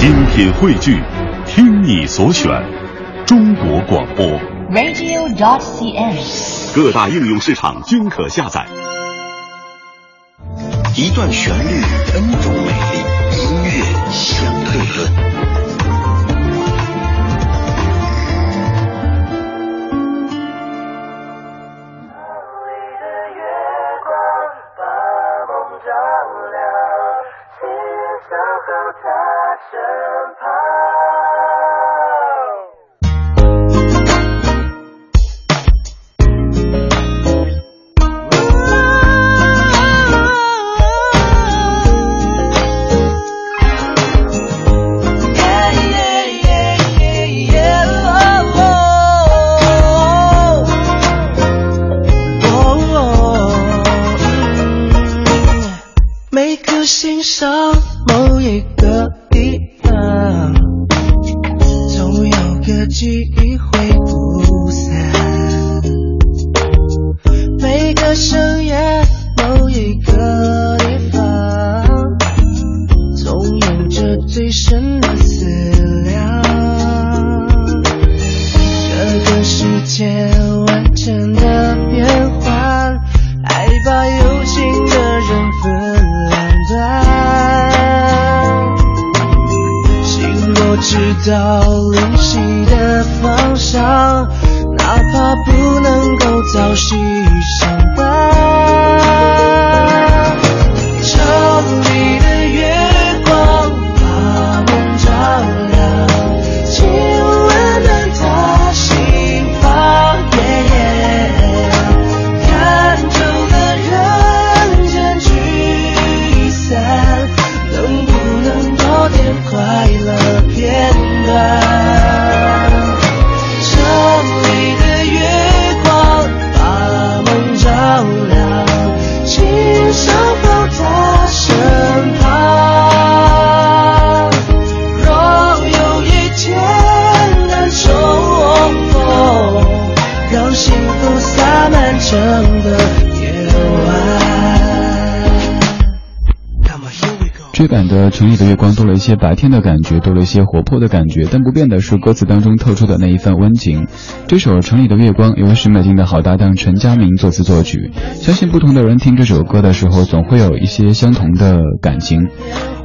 精品汇聚，听你所选，中国广播。radio.cn。各大应用市场均可下载。一段旋律，N 种美丽，音乐相对有到灵犀的方向，哪怕不能够朝夕相伴。城里的月整个夜晚。追赶的《城里的月光》多了一些白天的感觉，多了一些活泼的感觉，但不变的是歌词当中透出的那一份温情。这首《城里的月光》由许美静的好搭档陈佳明作词作曲，相信不同的人听这首歌的时候，总会有一些相同的感情。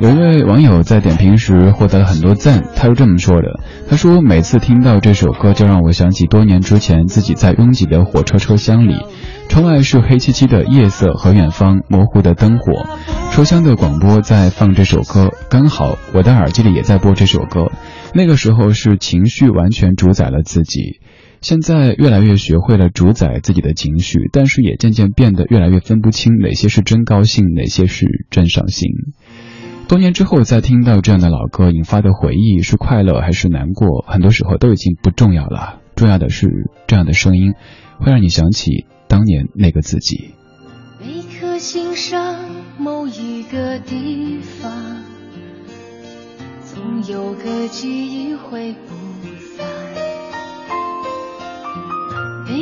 有一位网友在点评时获得了很多赞，他是这么说的：“他说每次听到这首歌，就让我想起多年之前自己在拥挤的火车车厢里，窗外是黑漆漆的夜色和远方模糊的灯火，车厢的广播在放这首歌，刚好我的耳机里也在播这首歌。那个时候是情绪完全主宰了自己。”现在越来越学会了主宰自己的情绪，但是也渐渐变得越来越分不清哪些是真高兴，哪些是真伤心。多年之后再听到这样的老歌，引发的回忆是快乐还是难过，很多时候都已经不重要了。重要的是这样的声音，会让你想起当年那个自己。每颗心上某一个地方，总有个记忆会不散。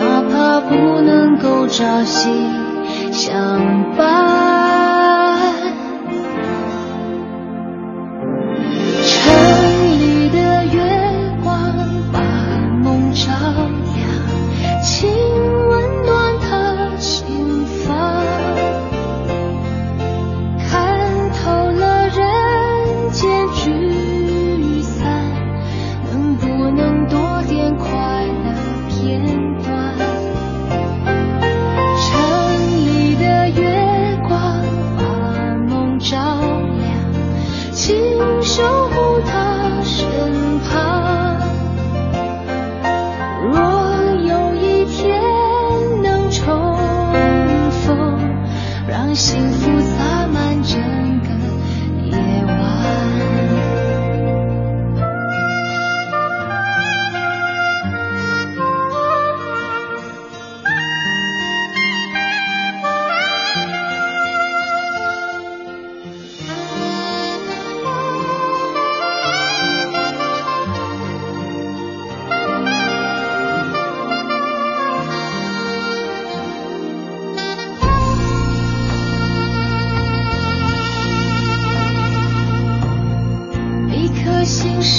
哪怕不能够朝夕相伴。守护他身旁，若有一天能重逢，让幸福。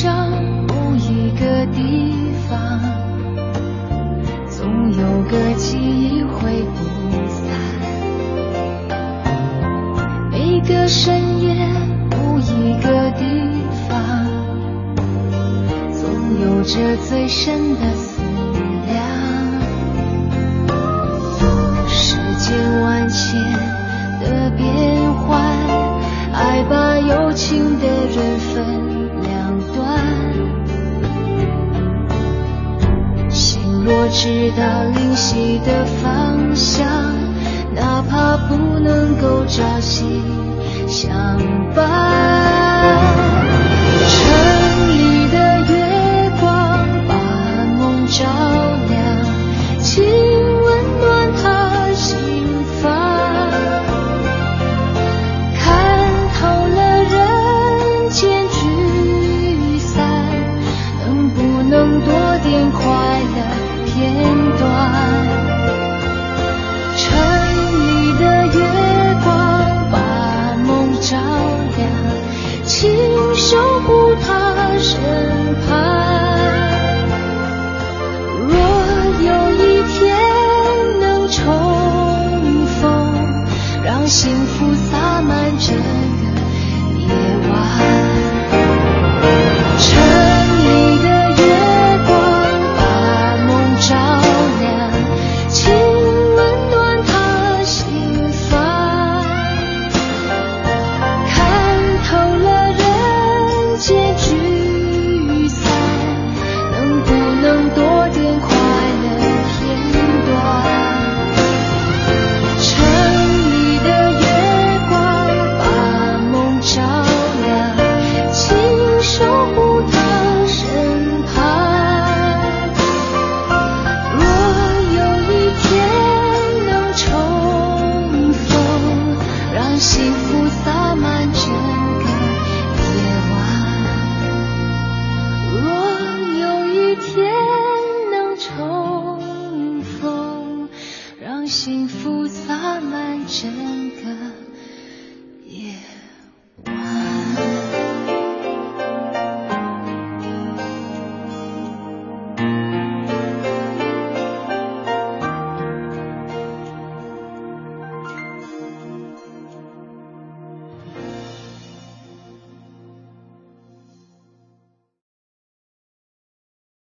上某一个地方总有个记忆会不散每个深夜某一个地方总有着最深的思直到灵犀的方向哪怕不能够朝夕相伴。